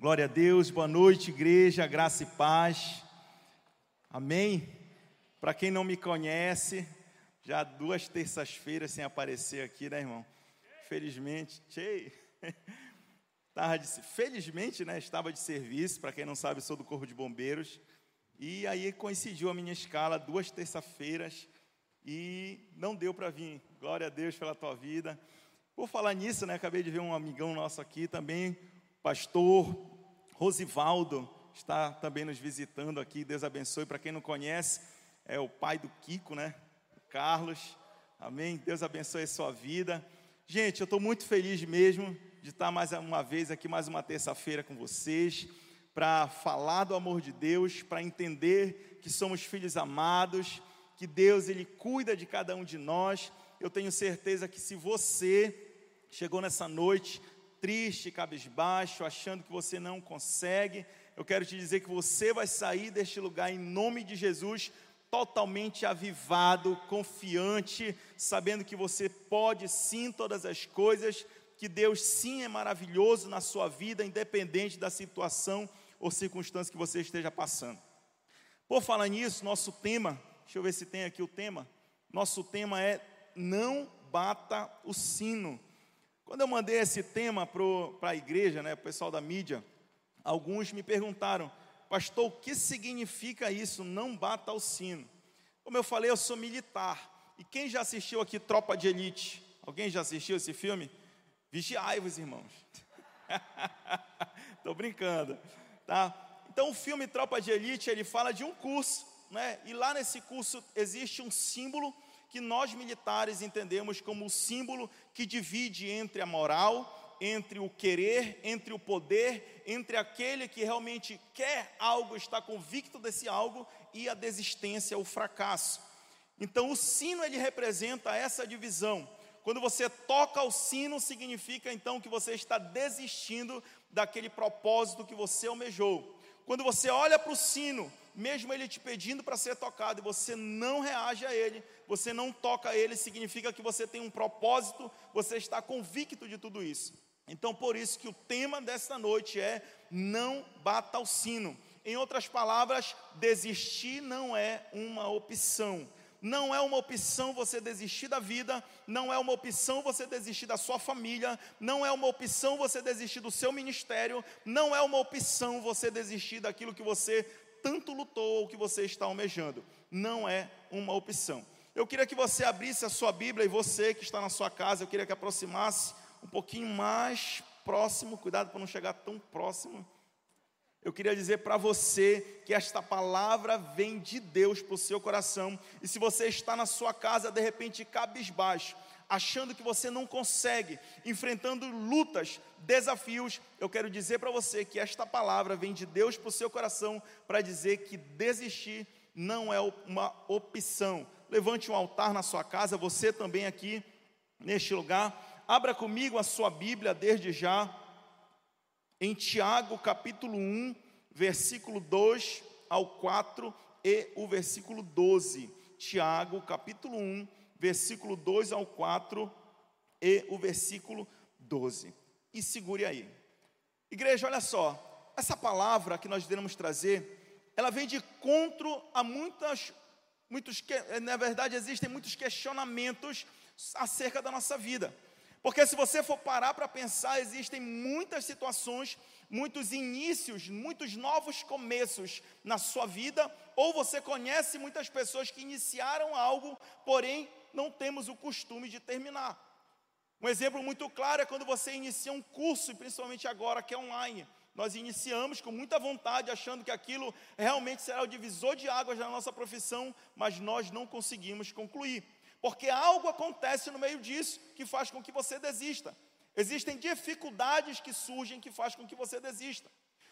Glória a Deus, boa noite, igreja, graça e paz. Amém? Para quem não me conhece, já duas terças-feiras sem aparecer aqui, né, irmão? Felizmente, tchê. de, felizmente, né, estava de serviço, para quem não sabe, sou do Corpo de Bombeiros. E aí coincidiu a minha escala duas terça-feiras e não deu para vir. Glória a Deus pela tua vida. Por falar nisso, né, acabei de ver um amigão nosso aqui também, pastor Rosivaldo, está também nos visitando aqui. Deus abençoe. Para quem não conhece, é o pai do Kiko, né? Carlos. Amém. Deus abençoe a sua vida. Gente, eu estou muito feliz mesmo de estar mais uma vez aqui, mais uma terça-feira com vocês, para falar do amor de Deus, para entender que somos filhos amados, que Deus ele cuida de cada um de nós. Eu tenho certeza que se você chegou nessa noite triste, cabisbaixo, achando que você não consegue, eu quero te dizer que você vai sair deste lugar em nome de Jesus totalmente avivado, confiante, sabendo que você pode sim todas as coisas, que Deus sim é maravilhoso na sua vida, independente da situação ou circunstância que você esteja passando. Por falar nisso, nosso tema, deixa eu ver se tem aqui o tema. Nosso tema é não bata o sino. Quando eu mandei esse tema para a igreja, né, para o pessoal da mídia, alguns me perguntaram, pastor, o que significa isso? Não bata o sino. Como eu falei, eu sou militar. E quem já assistiu aqui Tropa de Elite? Alguém já assistiu esse filme? Vigiai-vos, irmãos. Estou brincando, tá? Então, o filme Tropa de Elite, ele fala de um curso, né? E lá nesse curso existe um símbolo que nós militares entendemos como o símbolo que divide entre a moral, entre o querer, entre o poder, entre aquele que realmente quer algo, está convicto desse algo, e a desistência, o fracasso. Então, o sino ele representa essa divisão. Quando você toca o sino, significa então que você está desistindo daquele propósito que você almejou. Quando você olha para o sino, mesmo ele te pedindo para ser tocado e você não reage a ele, você não toca ele, significa que você tem um propósito, você está convicto de tudo isso. Então, por isso que o tema desta noite é não bata o sino. Em outras palavras, desistir não é uma opção. Não é uma opção você desistir da vida, não é uma opção você desistir da sua família, não é uma opção você desistir do seu ministério, não é uma opção você desistir daquilo que você tanto lutou ou que você está almejando. Não é uma opção. Eu queria que você abrisse a sua Bíblia e você que está na sua casa, eu queria que aproximasse um pouquinho mais próximo, cuidado para não chegar tão próximo. Eu queria dizer para você que esta palavra vem de Deus para o seu coração. E se você está na sua casa, de repente cabisbaixo, achando que você não consegue, enfrentando lutas, desafios, eu quero dizer para você que esta palavra vem de Deus para o seu coração para dizer que desistir não é uma opção. Levante um altar na sua casa, você também aqui neste lugar. Abra comigo a sua Bíblia desde já, em Tiago capítulo 1, versículo 2 ao 4 e o versículo 12. Tiago capítulo 1, versículo 2 ao 4 e o versículo 12. E segure aí. Igreja, olha só, essa palavra que nós iremos trazer, ela vem de encontro a muitas, muitos, na verdade existem muitos questionamentos acerca da nossa vida. Porque se você for parar para pensar, existem muitas situações, muitos inícios, muitos novos começos na sua vida, ou você conhece muitas pessoas que iniciaram algo, porém não temos o costume de terminar. Um exemplo muito claro é quando você inicia um curso, principalmente agora que é online. Nós iniciamos com muita vontade, achando que aquilo realmente será o divisor de águas da nossa profissão, mas nós não conseguimos concluir. Porque algo acontece no meio disso que faz com que você desista. Existem dificuldades que surgem que faz com que você desista.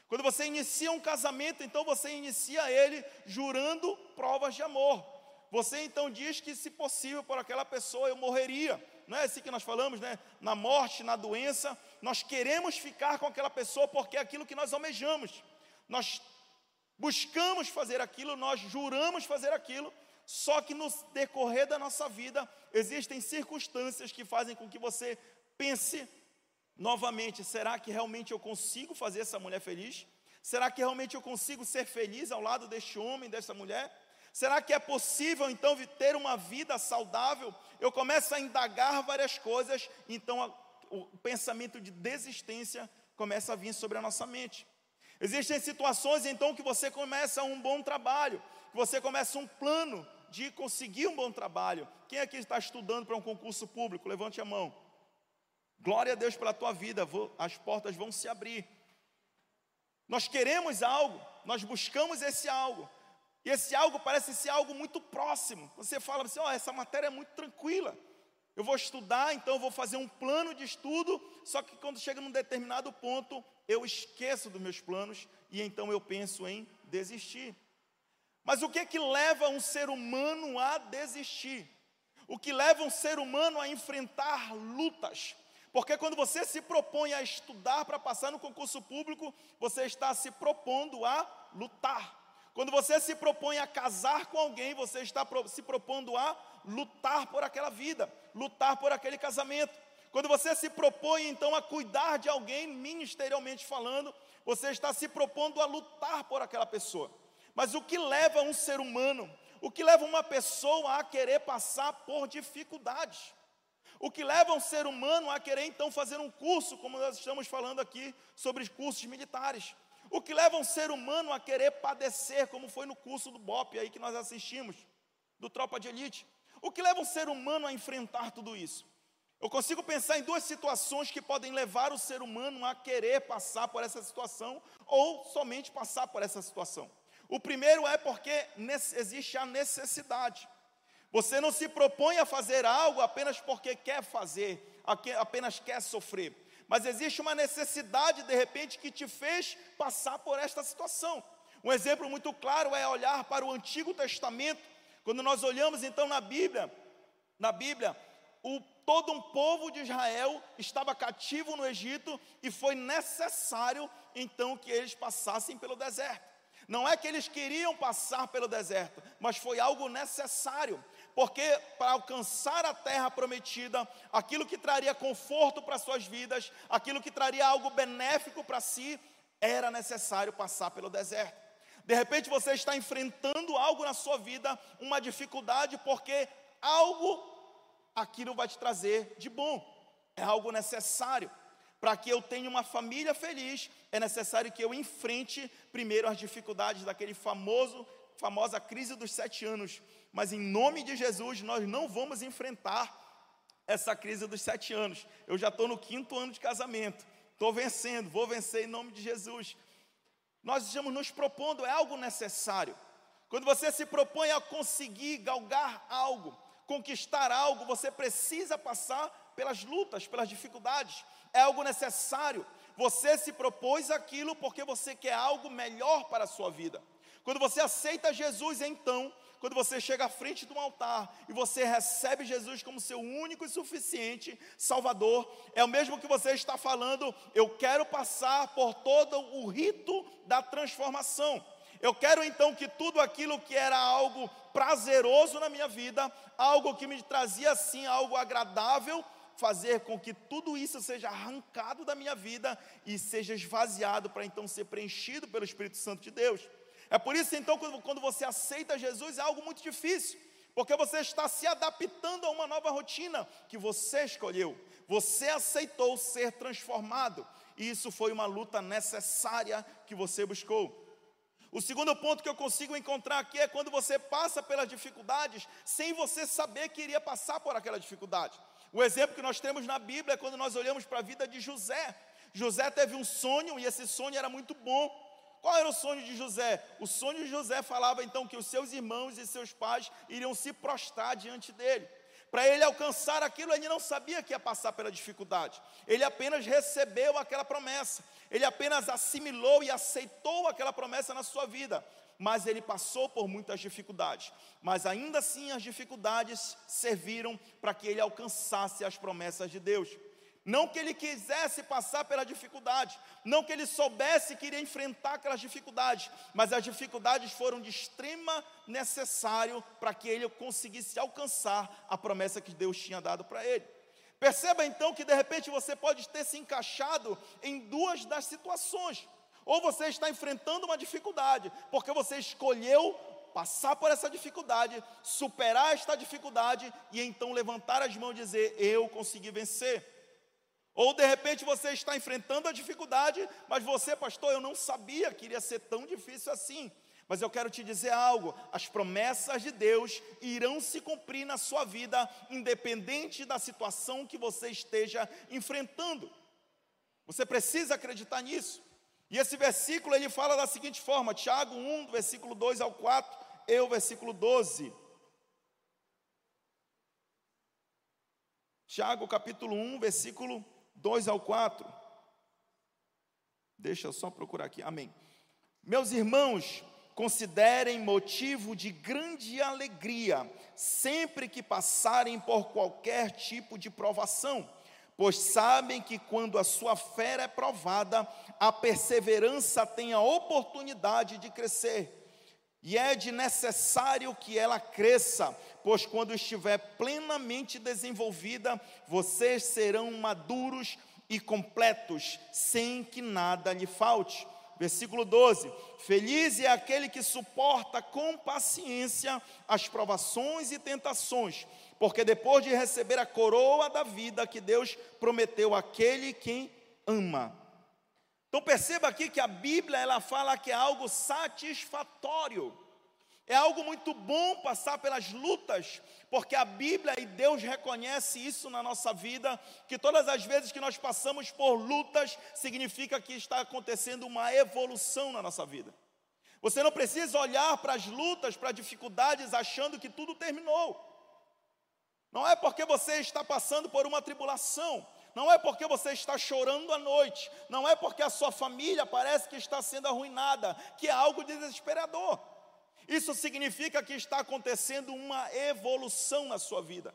Quando você inicia um casamento, então você inicia ele jurando provas de amor. Você então diz que, se possível, por aquela pessoa eu morreria. Não é assim que nós falamos, né? Na morte, na doença, nós queremos ficar com aquela pessoa porque é aquilo que nós almejamos. Nós buscamos fazer aquilo, nós juramos fazer aquilo, só que no decorrer da nossa vida existem circunstâncias que fazem com que você pense Novamente, será que realmente eu consigo fazer essa mulher feliz? Será que realmente eu consigo ser feliz ao lado deste homem, dessa mulher? Será que é possível então ter uma vida saudável? Eu começo a indagar várias coisas, então o pensamento de desistência começa a vir sobre a nossa mente. Existem situações então que você começa um bom trabalho, que você começa um plano de conseguir um bom trabalho. Quem aqui está estudando para um concurso público? Levante a mão. Glória a Deus pela tua vida, as portas vão se abrir. Nós queremos algo, nós buscamos esse algo, e esse algo parece ser algo muito próximo. Você fala assim: ó, oh, essa matéria é muito tranquila. Eu vou estudar, então eu vou fazer um plano de estudo, só que quando chega num determinado ponto, eu esqueço dos meus planos e então eu penso em desistir. Mas o que é que leva um ser humano a desistir? O que leva um ser humano a enfrentar lutas? Porque quando você se propõe a estudar para passar no concurso público, você está se propondo a lutar. Quando você se propõe a casar com alguém, você está se propondo a lutar por aquela vida, lutar por aquele casamento. Quando você se propõe então a cuidar de alguém, ministerialmente falando, você está se propondo a lutar por aquela pessoa. Mas o que leva um ser humano, o que leva uma pessoa a querer passar por dificuldades? O que leva um ser humano a querer então fazer um curso, como nós estamos falando aqui sobre cursos militares? O que leva um ser humano a querer padecer, como foi no curso do BOP aí que nós assistimos, do Tropa de Elite? O que leva um ser humano a enfrentar tudo isso? Eu consigo pensar em duas situações que podem levar o ser humano a querer passar por essa situação ou somente passar por essa situação. O primeiro é porque existe a necessidade. Você não se propõe a fazer algo apenas porque quer fazer, apenas quer sofrer, mas existe uma necessidade de repente que te fez passar por esta situação. Um exemplo muito claro é olhar para o Antigo Testamento quando nós olhamos então na Bíblia, na Bíblia, o, todo um povo de Israel estava cativo no Egito e foi necessário então que eles passassem pelo deserto. Não é que eles queriam passar pelo deserto, mas foi algo necessário, porque para alcançar a terra prometida, aquilo que traria conforto para suas vidas, aquilo que traria algo benéfico para si, era necessário passar pelo deserto. De repente você está enfrentando algo na sua vida, uma dificuldade, porque algo aquilo vai te trazer de bom. É algo necessário. Para que eu tenha uma família feliz, é necessário que eu enfrente primeiro as dificuldades daquele famoso, famosa crise dos sete anos. Mas em nome de Jesus, nós não vamos enfrentar essa crise dos sete anos. Eu já estou no quinto ano de casamento. Estou vencendo, vou vencer em nome de Jesus. Nós estamos nos propondo, é algo necessário. Quando você se propõe a conseguir galgar algo, conquistar algo, você precisa passar pelas lutas, pelas dificuldades. É algo necessário. Você se propôs aquilo porque você quer algo melhor para a sua vida. Quando você aceita Jesus, então, quando você chega à frente de um altar e você recebe Jesus como seu único e suficiente Salvador, é o mesmo que você está falando, eu quero passar por todo o rito da transformação. Eu quero então que tudo aquilo que era algo prazeroso na minha vida, algo que me trazia assim algo agradável, fazer com que tudo isso seja arrancado da minha vida e seja esvaziado para então ser preenchido pelo Espírito Santo de Deus. É por isso então quando você aceita Jesus é algo muito difícil, porque você está se adaptando a uma nova rotina que você escolheu. Você aceitou ser transformado, e isso foi uma luta necessária que você buscou. O segundo ponto que eu consigo encontrar aqui é quando você passa pelas dificuldades sem você saber que iria passar por aquela dificuldade. O exemplo que nós temos na Bíblia é quando nós olhamos para a vida de José. José teve um sonho e esse sonho era muito bom. Qual era o sonho de José? O sonho de José falava então que os seus irmãos e seus pais iriam se prostrar diante dele. Para ele alcançar aquilo, ele não sabia que ia passar pela dificuldade. Ele apenas recebeu aquela promessa. Ele apenas assimilou e aceitou aquela promessa na sua vida. Mas ele passou por muitas dificuldades. Mas ainda assim, as dificuldades serviram para que ele alcançasse as promessas de Deus. Não que ele quisesse passar pela dificuldade, não que ele soubesse que iria enfrentar aquelas dificuldades, mas as dificuldades foram de extrema necessário para que ele conseguisse alcançar a promessa que Deus tinha dado para ele. Perceba então que de repente você pode ter se encaixado em duas das situações. Ou você está enfrentando uma dificuldade, porque você escolheu passar por essa dificuldade, superar esta dificuldade e então levantar as mãos e dizer: Eu consegui vencer. Ou de repente você está enfrentando a dificuldade, mas você, pastor, eu não sabia que iria ser tão difícil assim. Mas eu quero te dizer algo: as promessas de Deus irão se cumprir na sua vida, independente da situação que você esteja enfrentando. Você precisa acreditar nisso. E esse versículo ele fala da seguinte forma: Tiago 1, versículo 2 ao 4, eu, versículo 12. Tiago capítulo 1, versículo 2 ao 4. Deixa eu só procurar aqui. Amém. Meus irmãos, considerem motivo de grande alegria sempre que passarem por qualquer tipo de provação, pois sabem que quando a sua fé é provada, a perseverança tem a oportunidade de crescer. E é de necessário que ela cresça, pois quando estiver plenamente desenvolvida, vocês serão maduros e completos, sem que nada lhe falte. Versículo 12: Feliz é aquele que suporta com paciência as provações e tentações, porque depois de receber a coroa da vida que Deus prometeu àquele quem ama. Então perceba aqui que a Bíblia ela fala que é algo satisfatório. É algo muito bom passar pelas lutas, porque a Bíblia e Deus reconhece isso na nossa vida, que todas as vezes que nós passamos por lutas, significa que está acontecendo uma evolução na nossa vida. Você não precisa olhar para as lutas, para as dificuldades, achando que tudo terminou. Não é porque você está passando por uma tribulação, não é porque você está chorando à noite, não é porque a sua família parece que está sendo arruinada, que é algo desesperador. Isso significa que está acontecendo uma evolução na sua vida.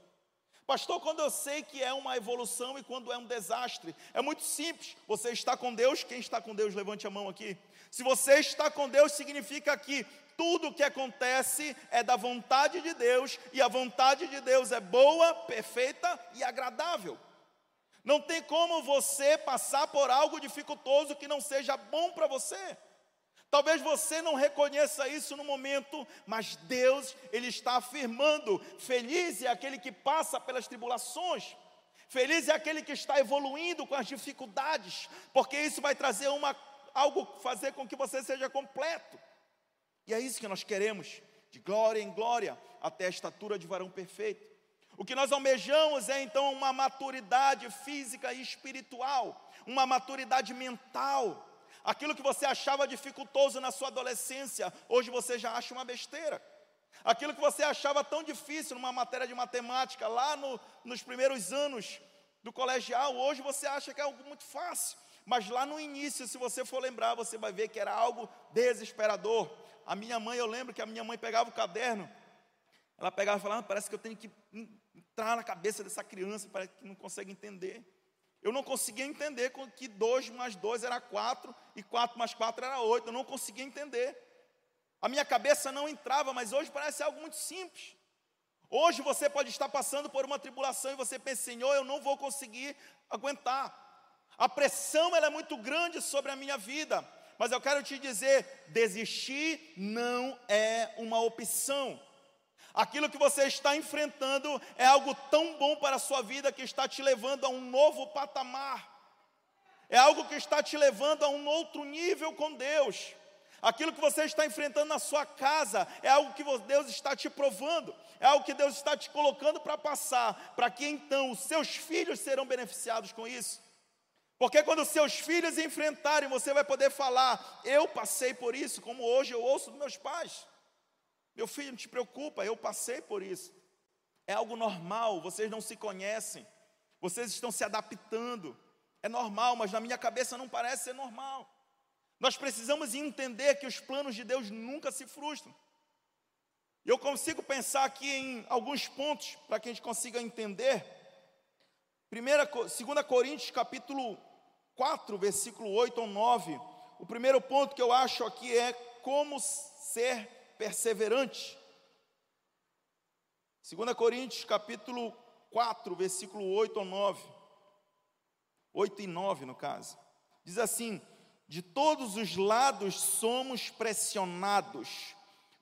Pastor, quando eu sei que é uma evolução e quando é um desastre, é muito simples. Você está com Deus, quem está com Deus, levante a mão aqui. Se você está com Deus, significa que tudo que acontece é da vontade de Deus, e a vontade de Deus é boa, perfeita e agradável. Não tem como você passar por algo dificultoso que não seja bom para você. Talvez você não reconheça isso no momento, mas Deus, Ele está afirmando: feliz é aquele que passa pelas tribulações, feliz é aquele que está evoluindo com as dificuldades, porque isso vai trazer uma, algo, fazer com que você seja completo. E é isso que nós queremos, de glória em glória, até a estatura de varão perfeito. O que nós almejamos é então uma maturidade física e espiritual, uma maturidade mental Aquilo que você achava dificultoso na sua adolescência, hoje você já acha uma besteira. Aquilo que você achava tão difícil numa matéria de matemática, lá no, nos primeiros anos do colegial, hoje você acha que é algo muito fácil. Mas lá no início, se você for lembrar, você vai ver que era algo desesperador. A minha mãe, eu lembro que a minha mãe pegava o caderno, ela pegava e falava: ah, parece que eu tenho que entrar na cabeça dessa criança, parece que não consegue entender. Eu não conseguia entender que 2 mais 2 era 4 e 4 mais 4 era 8. Eu não conseguia entender. A minha cabeça não entrava, mas hoje parece algo muito simples. Hoje você pode estar passando por uma tribulação e você pensa, Senhor, eu não vou conseguir aguentar. A pressão ela é muito grande sobre a minha vida. Mas eu quero te dizer, desistir não é uma opção. Aquilo que você está enfrentando é algo tão bom para a sua vida que está te levando a um novo patamar. É algo que está te levando a um outro nível com Deus. Aquilo que você está enfrentando na sua casa é algo que Deus está te provando, é algo que Deus está te colocando para passar, para que então os seus filhos serão beneficiados com isso. Porque quando os seus filhos enfrentarem, você vai poder falar: Eu passei por isso, como hoje eu ouço dos meus pais. Meu filho, não te preocupa, eu passei por isso. É algo normal, vocês não se conhecem, vocês estão se adaptando. É normal, mas na minha cabeça não parece ser normal. Nós precisamos entender que os planos de Deus nunca se frustram. Eu consigo pensar aqui em alguns pontos para que a gente consiga entender. Primeira, 2 Coríntios capítulo 4, versículo 8 ou 9. O primeiro ponto que eu acho aqui é como ser perseverante. 2 Coríntios capítulo 4, versículo 8 ou 9. 8 e 9, no caso. Diz assim: De todos os lados somos pressionados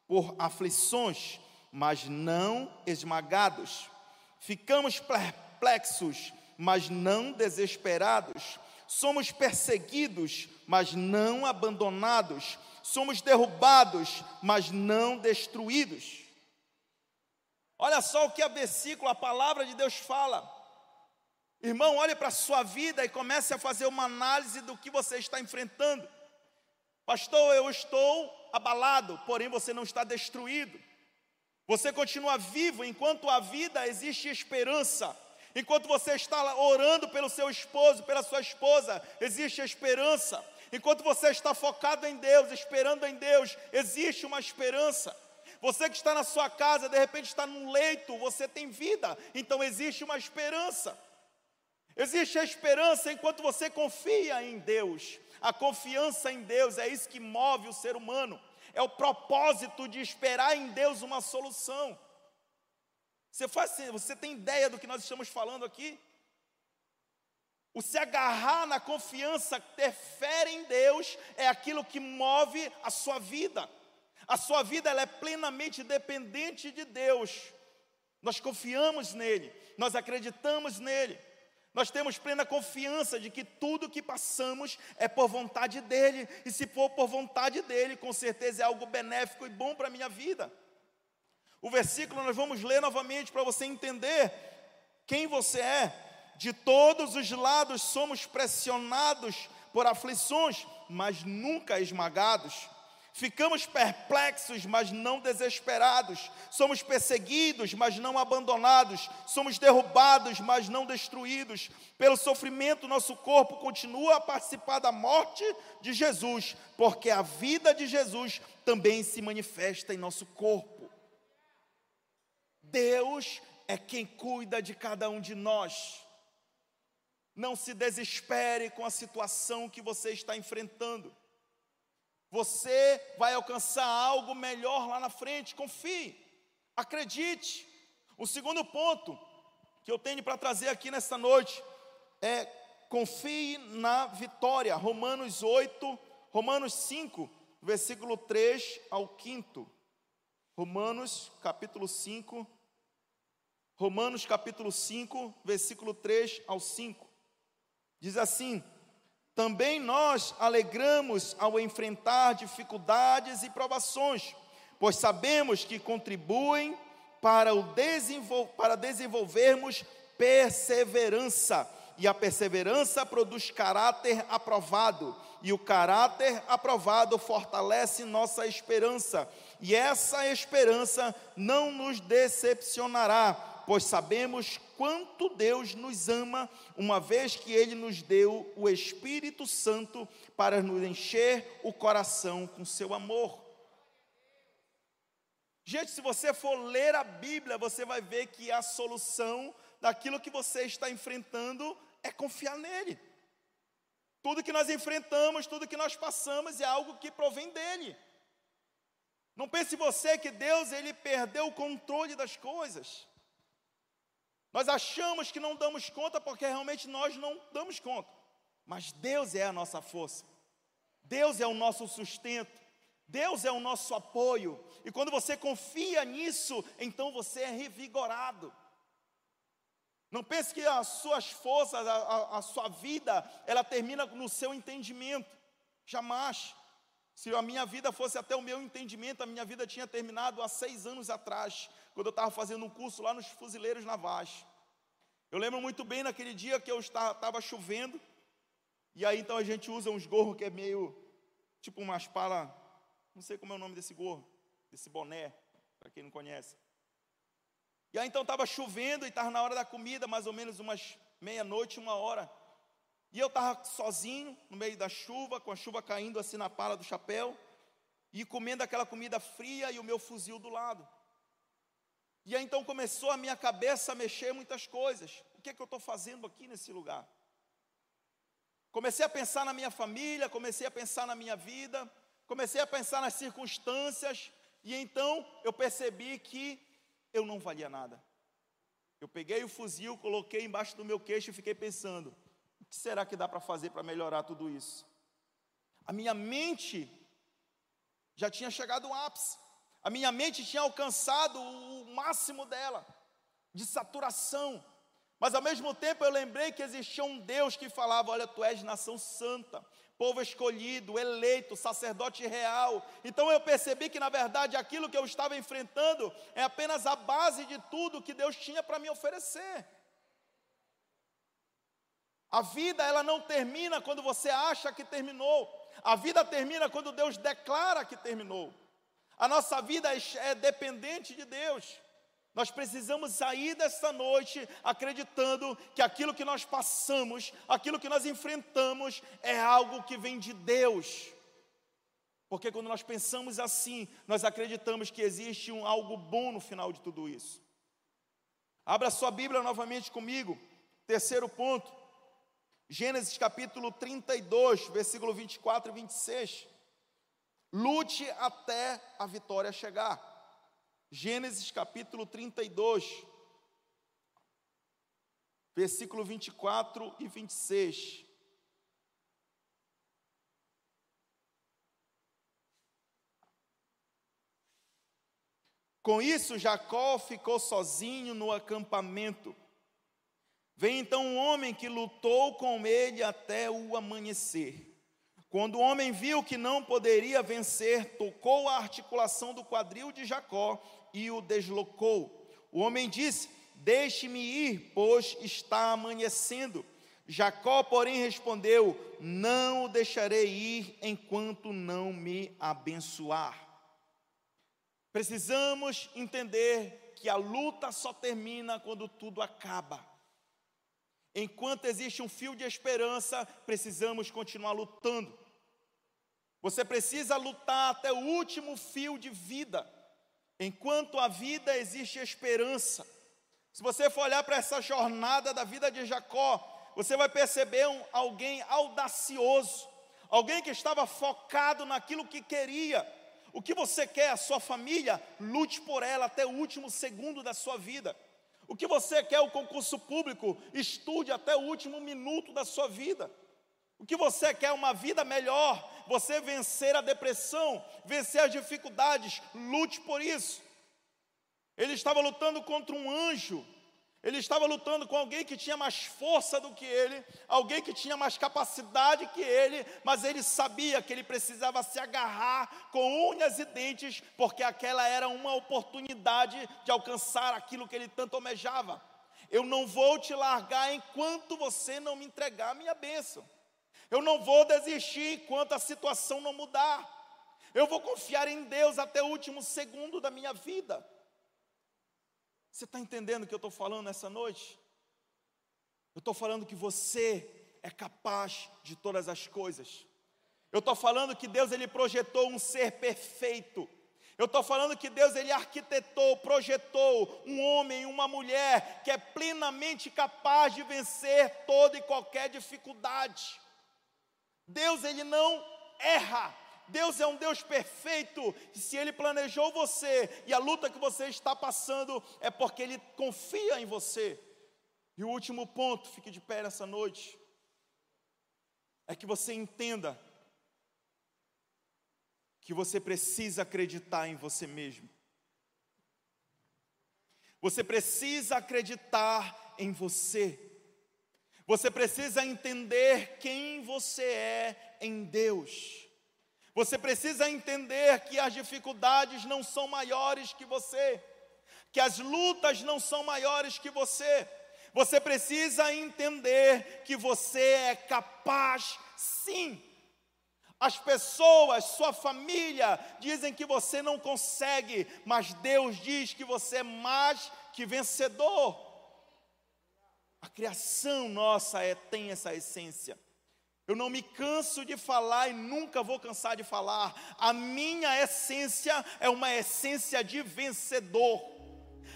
por aflições, mas não esmagados. Ficamos perplexos, mas não desesperados. Somos perseguidos, mas não abandonados. Somos derrubados, mas não destruídos. Olha só o que a versículo, a palavra de Deus fala. Irmão, olhe para a sua vida e comece a fazer uma análise do que você está enfrentando. Pastor, eu estou abalado, porém você não está destruído. Você continua vivo, enquanto a vida existe esperança. Enquanto você está orando pelo seu esposo, pela sua esposa, existe esperança. Enquanto você está focado em Deus, esperando em Deus, existe uma esperança. Você que está na sua casa, de repente está num leito, você tem vida, então existe uma esperança. Existe a esperança enquanto você confia em Deus. A confiança em Deus é isso que move o ser humano. É o propósito de esperar em Deus uma solução. Você, faz, você tem ideia do que nós estamos falando aqui? O se agarrar na confiança, ter fé em Deus, é aquilo que move a sua vida. A sua vida ela é plenamente dependente de Deus. Nós confiamos nele, nós acreditamos nele. Nós temos plena confiança de que tudo que passamos é por vontade dEle, e se for por vontade dEle, com certeza é algo benéfico e bom para a minha vida. O versículo nós vamos ler novamente para você entender quem você é. De todos os lados somos pressionados por aflições, mas nunca esmagados. Ficamos perplexos, mas não desesperados. Somos perseguidos, mas não abandonados. Somos derrubados, mas não destruídos. Pelo sofrimento, nosso corpo continua a participar da morte de Jesus, porque a vida de Jesus também se manifesta em nosso corpo. Deus é quem cuida de cada um de nós. Não se desespere com a situação que você está enfrentando. Você vai alcançar algo melhor lá na frente, confie, acredite. O segundo ponto que eu tenho para trazer aqui nesta noite é confie na vitória. Romanos 8, Romanos 5, versículo 3 ao 5. Romanos capítulo 5, Romanos capítulo 5, versículo 3 ao 5. Diz assim: também nós alegramos ao enfrentar dificuldades e provações, pois sabemos que contribuem para, o desenvol para desenvolvermos perseverança. E a perseverança produz caráter aprovado, e o caráter aprovado fortalece nossa esperança, e essa esperança não nos decepcionará, pois sabemos quanto Deus nos ama, uma vez que Ele nos deu o Espírito Santo para nos encher o coração com seu amor. Gente, se você for ler a Bíblia, você vai ver que a solução daquilo que você está enfrentando é confiar nele. Tudo que nós enfrentamos, tudo que nós passamos é algo que provém dele. Não pense você que Deus ele perdeu o controle das coisas. Nós achamos que não damos conta porque realmente nós não damos conta. Mas Deus é a nossa força. Deus é o nosso sustento. Deus é o nosso apoio. E quando você confia nisso, então você é revigorado. Não pense que as suas forças, a, a, a sua vida, ela termina no seu entendimento. Jamais. Se a minha vida fosse até o meu entendimento, a minha vida tinha terminado há seis anos atrás, quando eu estava fazendo um curso lá nos fuzileiros navais. Eu lembro muito bem naquele dia que eu estava chovendo, e aí então a gente usa uns gorros que é meio, tipo umas pala, não sei como é o nome desse gorro, desse boné, para quem não conhece. E aí então estava chovendo e estava na hora da comida, mais ou menos umas meia-noite, uma hora. E eu estava sozinho, no meio da chuva, com a chuva caindo assim na pala do chapéu, e comendo aquela comida fria e o meu fuzil do lado. E aí então começou a minha cabeça a mexer muitas coisas. O que é que eu estou fazendo aqui nesse lugar? Comecei a pensar na minha família, comecei a pensar na minha vida, comecei a pensar nas circunstâncias, e então eu percebi que eu não valia nada. Eu peguei o fuzil, coloquei embaixo do meu queixo e fiquei pensando: o que será que dá para fazer para melhorar tudo isso? A minha mente já tinha chegado ao ápice, a minha mente tinha alcançado o máximo dela, de saturação. Mas ao mesmo tempo eu lembrei que existia um Deus que falava: Olha, tu és nação santa, povo escolhido, eleito, sacerdote real. Então eu percebi que na verdade aquilo que eu estava enfrentando é apenas a base de tudo que Deus tinha para me oferecer. A vida ela não termina quando você acha que terminou. A vida termina quando Deus declara que terminou. A nossa vida é, é dependente de Deus. Nós precisamos sair desta noite acreditando que aquilo que nós passamos, aquilo que nós enfrentamos, é algo que vem de Deus. Porque quando nós pensamos assim, nós acreditamos que existe um algo bom no final de tudo isso. Abra sua Bíblia novamente comigo. Terceiro ponto. Gênesis capítulo 32, versículo 24 e 26. Lute até a vitória chegar. Gênesis capítulo 32, versículo 24 e 26. Com isso, Jacó ficou sozinho no acampamento. Vem então um homem que lutou com ele até o amanhecer. Quando o homem viu que não poderia vencer, tocou a articulação do quadril de Jacó e o deslocou. O homem disse: Deixe-me ir, pois está amanhecendo. Jacó, porém, respondeu: Não o deixarei ir enquanto não me abençoar. Precisamos entender que a luta só termina quando tudo acaba. Enquanto existe um fio de esperança, precisamos continuar lutando. Você precisa lutar até o último fio de vida. Enquanto a vida existe esperança. Se você for olhar para essa jornada da vida de Jacó, você vai perceber um, alguém audacioso, alguém que estava focado naquilo que queria. O que você quer, a sua família, lute por ela até o último segundo da sua vida. O que você quer, o concurso público, estude até o último minuto da sua vida. O que você quer, uma vida melhor, você vencer a depressão, vencer as dificuldades, lute por isso. Ele estava lutando contra um anjo, ele estava lutando com alguém que tinha mais força do que ele, alguém que tinha mais capacidade que ele, mas ele sabia que ele precisava se agarrar com unhas e dentes, porque aquela era uma oportunidade de alcançar aquilo que ele tanto almejava. Eu não vou te largar enquanto você não me entregar a minha bênção. Eu não vou desistir enquanto a situação não mudar. Eu vou confiar em Deus até o último segundo da minha vida. Você está entendendo o que eu estou falando nessa noite? Eu estou falando que você é capaz de todas as coisas. Eu estou falando que Deus ele projetou um ser perfeito. Eu estou falando que Deus ele arquitetou, projetou um homem, uma mulher que é plenamente capaz de vencer toda e qualquer dificuldade. Deus ele não erra. Deus é um Deus perfeito. Se ele planejou você e a luta que você está passando é porque ele confia em você. E o último ponto, fique de pé nessa noite, é que você entenda que você precisa acreditar em você mesmo. Você precisa acreditar em você. Você precisa entender quem você é em Deus. Você precisa entender que as dificuldades não são maiores que você, que as lutas não são maiores que você. Você precisa entender que você é capaz, sim. As pessoas, sua família, dizem que você não consegue, mas Deus diz que você é mais que vencedor. A criação nossa é, tem essa essência. Eu não me canso de falar e nunca vou cansar de falar. A minha essência é uma essência de vencedor.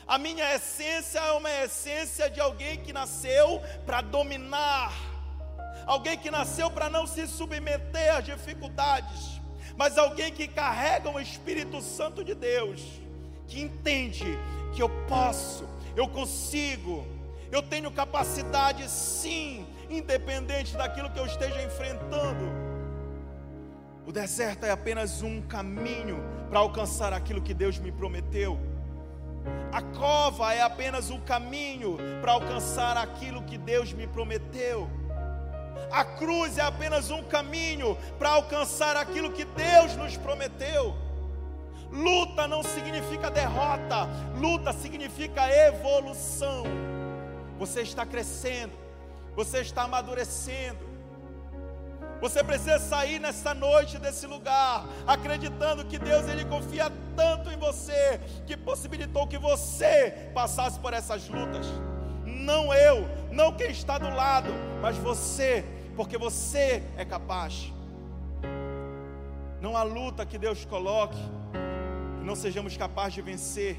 A minha essência é uma essência de alguém que nasceu para dominar, alguém que nasceu para não se submeter às dificuldades, mas alguém que carrega o Espírito Santo de Deus, que entende que eu posso, eu consigo, eu tenho capacidade sim, independente daquilo que eu esteja enfrentando. O deserto é apenas um caminho para alcançar aquilo que Deus me prometeu. A cova é apenas um caminho para alcançar aquilo que Deus me prometeu. A cruz é apenas um caminho para alcançar aquilo que Deus nos prometeu. Luta não significa derrota, luta significa evolução. Você está crescendo, você está amadurecendo. Você precisa sair nessa noite desse lugar, acreditando que Deus ele confia tanto em você que possibilitou que você passasse por essas lutas. Não eu, não quem está do lado, mas você, porque você é capaz. Não há luta que Deus coloque que não sejamos capazes de vencer.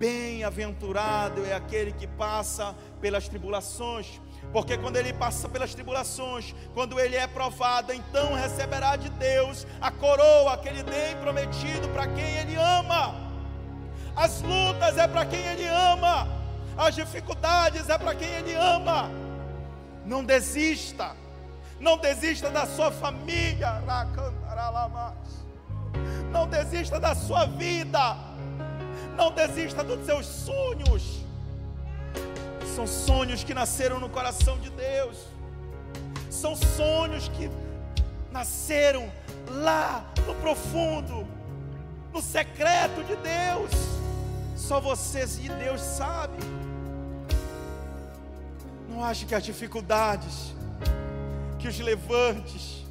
Bem-aventurado é aquele que passa pelas tribulações, porque quando ele passa pelas tribulações, quando ele é provado, então receberá de Deus a coroa que ele tem prometido para quem ele ama. As lutas é para quem ele ama, as dificuldades é para quem ele ama. Não desista, não desista da sua família. Não desista da sua vida, não desista dos seus sonhos são sonhos que nasceram no coração de Deus. São sonhos que nasceram lá no profundo, no secreto de Deus. Só vocês e Deus sabe. Não ache que as dificuldades, que os levantes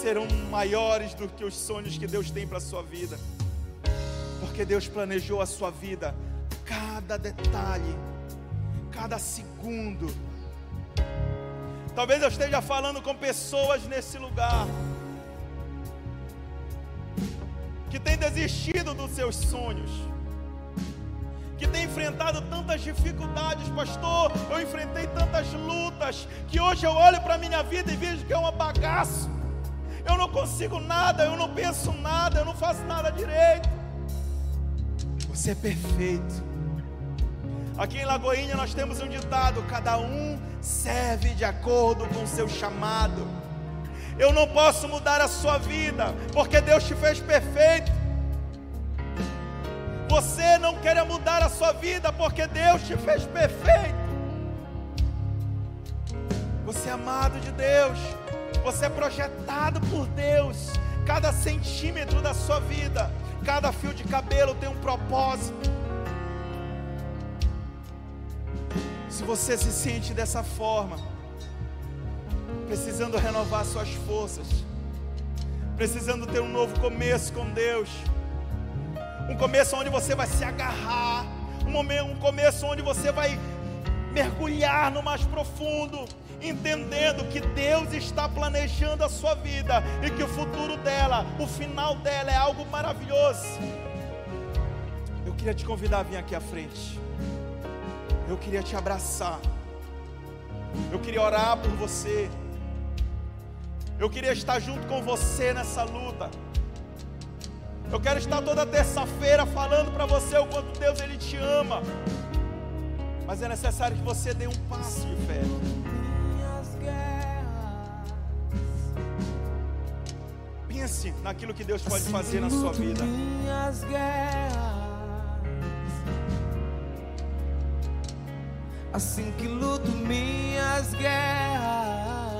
serão maiores do que os sonhos que Deus tem para a sua vida. Porque Deus planejou a sua vida, cada detalhe cada segundo. Talvez eu esteja falando com pessoas nesse lugar que têm desistido dos seus sonhos, que têm enfrentado tantas dificuldades, pastor. Eu enfrentei tantas lutas que hoje eu olho para a minha vida e vejo que é um bagaço. Eu não consigo nada, eu não penso nada, eu não faço nada direito. Você é perfeito. Aqui em Lagoinha nós temos um ditado: cada um serve de acordo com o seu chamado. Eu não posso mudar a sua vida, porque Deus te fez perfeito. Você não quer mudar a sua vida, porque Deus te fez perfeito. Você é amado de Deus, você é projetado por Deus. Cada centímetro da sua vida, cada fio de cabelo tem um propósito. Se você se sente dessa forma, precisando renovar suas forças, precisando ter um novo começo com Deus, um começo onde você vai se agarrar, um, momento, um começo onde você vai mergulhar no mais profundo, entendendo que Deus está planejando a sua vida e que o futuro dela, o final dela é algo maravilhoso. Eu queria te convidar a vir aqui à frente eu queria te abraçar, eu queria orar por você, eu queria estar junto com você nessa luta. Eu quero estar toda terça-feira falando para você o quanto Deus ele te ama. Mas é necessário que você dê um passo de fé. Pense naquilo que Deus pode fazer na sua vida. assim que luto minhas guerras.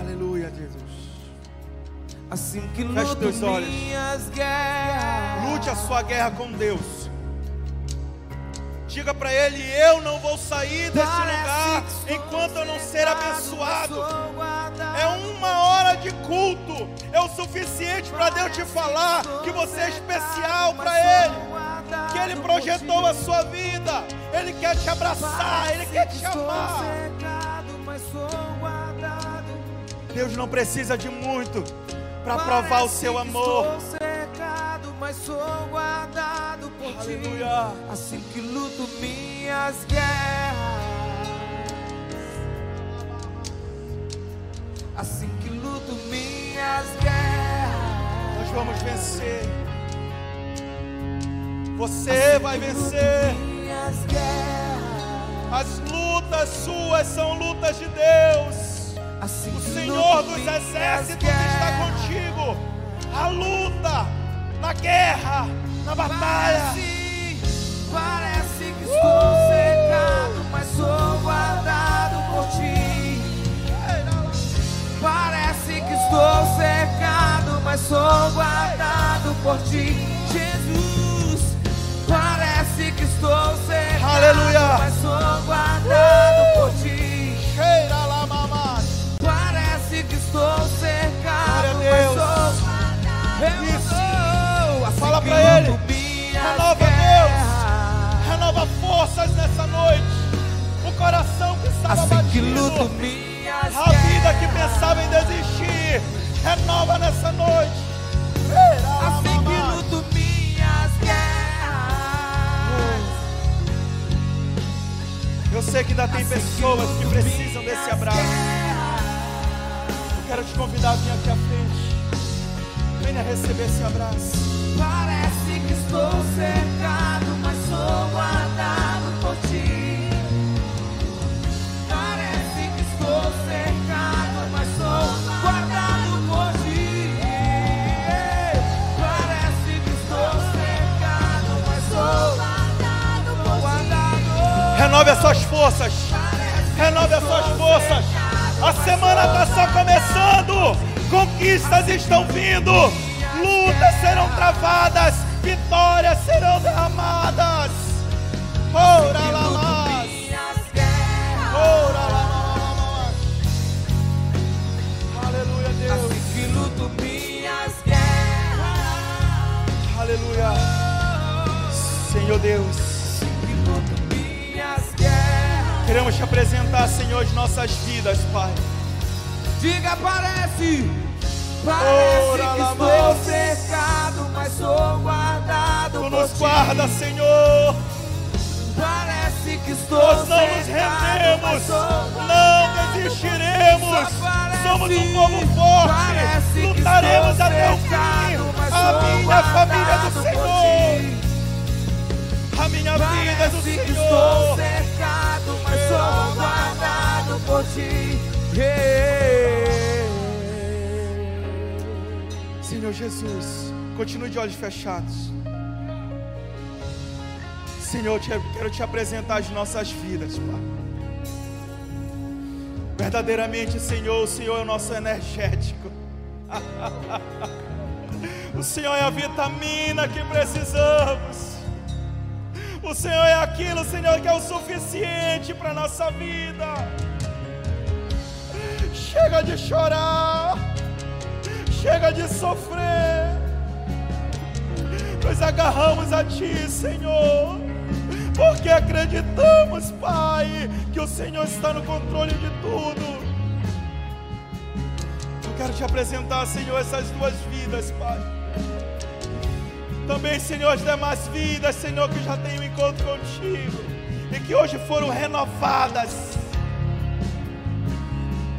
Aleluia, Jesus. Assim que luto teus olhos. minhas guerras. Lute a sua guerra com Deus. Diga para Ele: Eu não vou sair desse lugar enquanto eu não ser abençoado. É uma hora de culto, é o suficiente para Deus te falar que você é especial para Ele que Ele projetou a sua vida. Ele quer te abraçar, Ele quer te amar. Deus não precisa de muito para provar o seu amor. Aleluia. ti. Assim que luto minhas guerras. Assim que luto minhas guerras. Nós vamos vencer. Você vai vencer. minhas guerras. As lutas suas são lutas de Deus. Assim O Senhor dos exércitos está contigo. A luta, na guerra, na batalha. Parece, parece que estou cercado, mas sou guardado estou cercado, mas sou guardado por ti, Jesus. Parece que estou cercado, Aleluia. mas sou guardado por ti. Cheira lá, mamãe. Parece que estou cercado, Deus. mas sou eu Isso. sou assim Fala pra ele. Renova, guerras. Renova forças nessa noite. O coração que estava Assim que luto minhas pensava em desistir. Renova nessa noite. Assim que luto minhas guerras. Eu sei que ainda tem Assim pessoas que precisam desse abraço. Eu quero te convidar a vir aqui à frente. Venha receber esse abraço. Parece Conquistas estão vindo. Lutas serão travadas. Vitórias serão derramadas. Ora lá, guerras. Ora lá, lá, lá, lá, lá. Aleluia, Deus. Assim que luto minhas guerras. Aleluia. Senhor Deus. que luto minhas guerras. Queremos te apresentar, Senhor, as nossas vidas, Pai. Diga, parece, parece que estou cercado, mas sou guardado Tu por nos guarda, Senhor. Parece que estou Nós não nos rendemos, não desistiremos. Somos um povo forte, lutaremos até o fim. A minha família é do Senhor, a minha vida é do que estou Senhor. cercado, mas sou guardado por ti. Senhor Jesus, continue de olhos fechados. Senhor, quero te apresentar as nossas vidas, Pai. Verdadeiramente, Senhor, o Senhor é o nosso energético. o Senhor é a vitamina que precisamos. O Senhor é aquilo, Senhor, que é o suficiente para a nossa vida. Chega de chorar. Chega de sofrer. Nós agarramos a Ti, Senhor, porque acreditamos, Pai, que o Senhor está no controle de tudo. Eu quero te apresentar, Senhor, essas duas vidas, Pai. Também, Senhor, as demais vidas, Senhor, que já tenho encontro contigo e que hoje foram renovadas.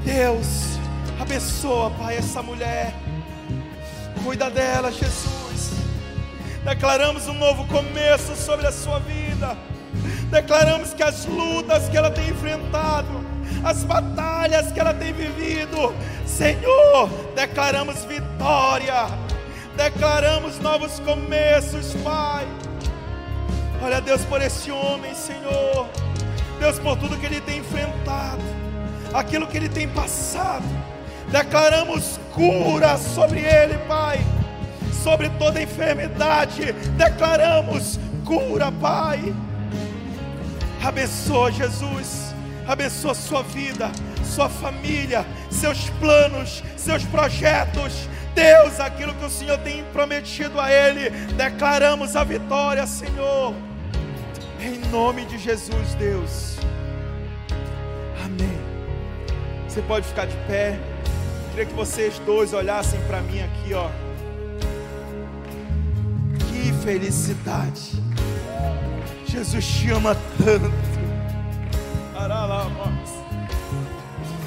Deus, abençoa, Pai, essa mulher. Cuida dela, Jesus. Declaramos um novo começo sobre a sua vida. Declaramos que as lutas que ela tem enfrentado, as batalhas que ela tem vivido, Senhor, declaramos vitória. Declaramos novos começos, Pai. Olha, Deus, por esse homem, Senhor. Deus, por tudo que ele tem enfrentado, aquilo que ele tem passado. Declaramos cura sobre ele, Pai. Sobre toda enfermidade, declaramos cura, Pai. Abençoa, Jesus. Abençoa sua vida, sua família, seus planos, seus projetos. Deus, aquilo que o Senhor tem prometido a ele, declaramos a vitória, Senhor. Em nome de Jesus, Deus. Amém. Você pode ficar de pé. Queria que vocês dois olhassem para mim aqui, ó. Que felicidade. Jesus te ama tanto.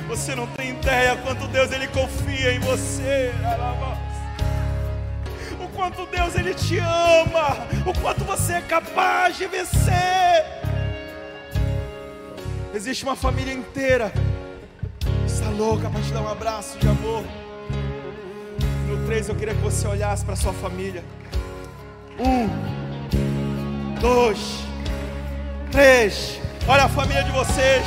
Você não tem ideia quanto Deus ele confia em você. O quanto Deus ele te ama, o quanto você é capaz de vencer. Existe uma família inteira. Louca para te dar um abraço de amor. No 3 eu queria que você olhasse para sua família. Um, dois, três. Olha a família de vocês.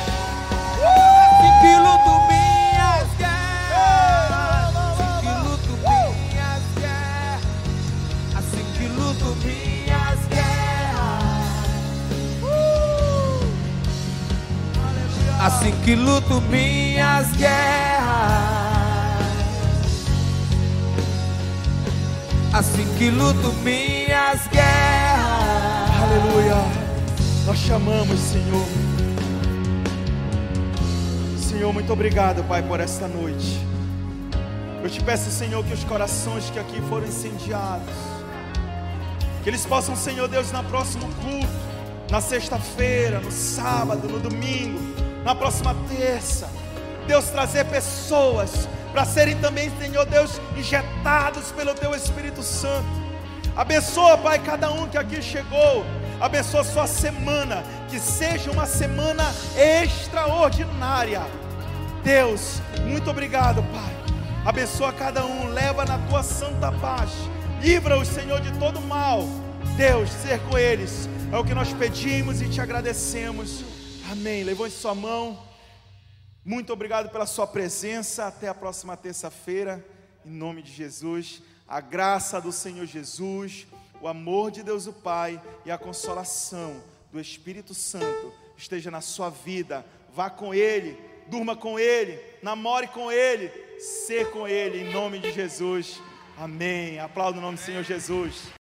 Assim que luto minhas guerras. Assim que luto minhas guerras. Aleluia. Nós chamamos, Senhor. Senhor, muito obrigado, Pai, por esta noite. Eu te peço, Senhor, que os corações que aqui foram incendiados, que eles possam, Senhor Deus, na próximo culto, na sexta-feira, no sábado, no domingo, na próxima terça, Deus trazer pessoas para serem também, Senhor Deus, injetados pelo Teu Espírito Santo. Abençoa, Pai, cada um que aqui chegou. Abençoa sua semana, que seja uma semana extraordinária. Deus, muito obrigado, Pai. Abençoa cada um, leva na tua santa paz. Livra-os, Senhor, de todo mal. Deus, ser com eles. É o que nós pedimos e te agradecemos. Amém. Levante sua mão. Muito obrigado pela sua presença. Até a próxima terça-feira. Em nome de Jesus. A graça do Senhor Jesus, o amor de Deus o Pai e a consolação do Espírito Santo esteja na sua vida. Vá com Ele, durma com Ele, namore com Ele, ser com Ele, em nome de Jesus. Amém. Aplauda o nome do Senhor Jesus.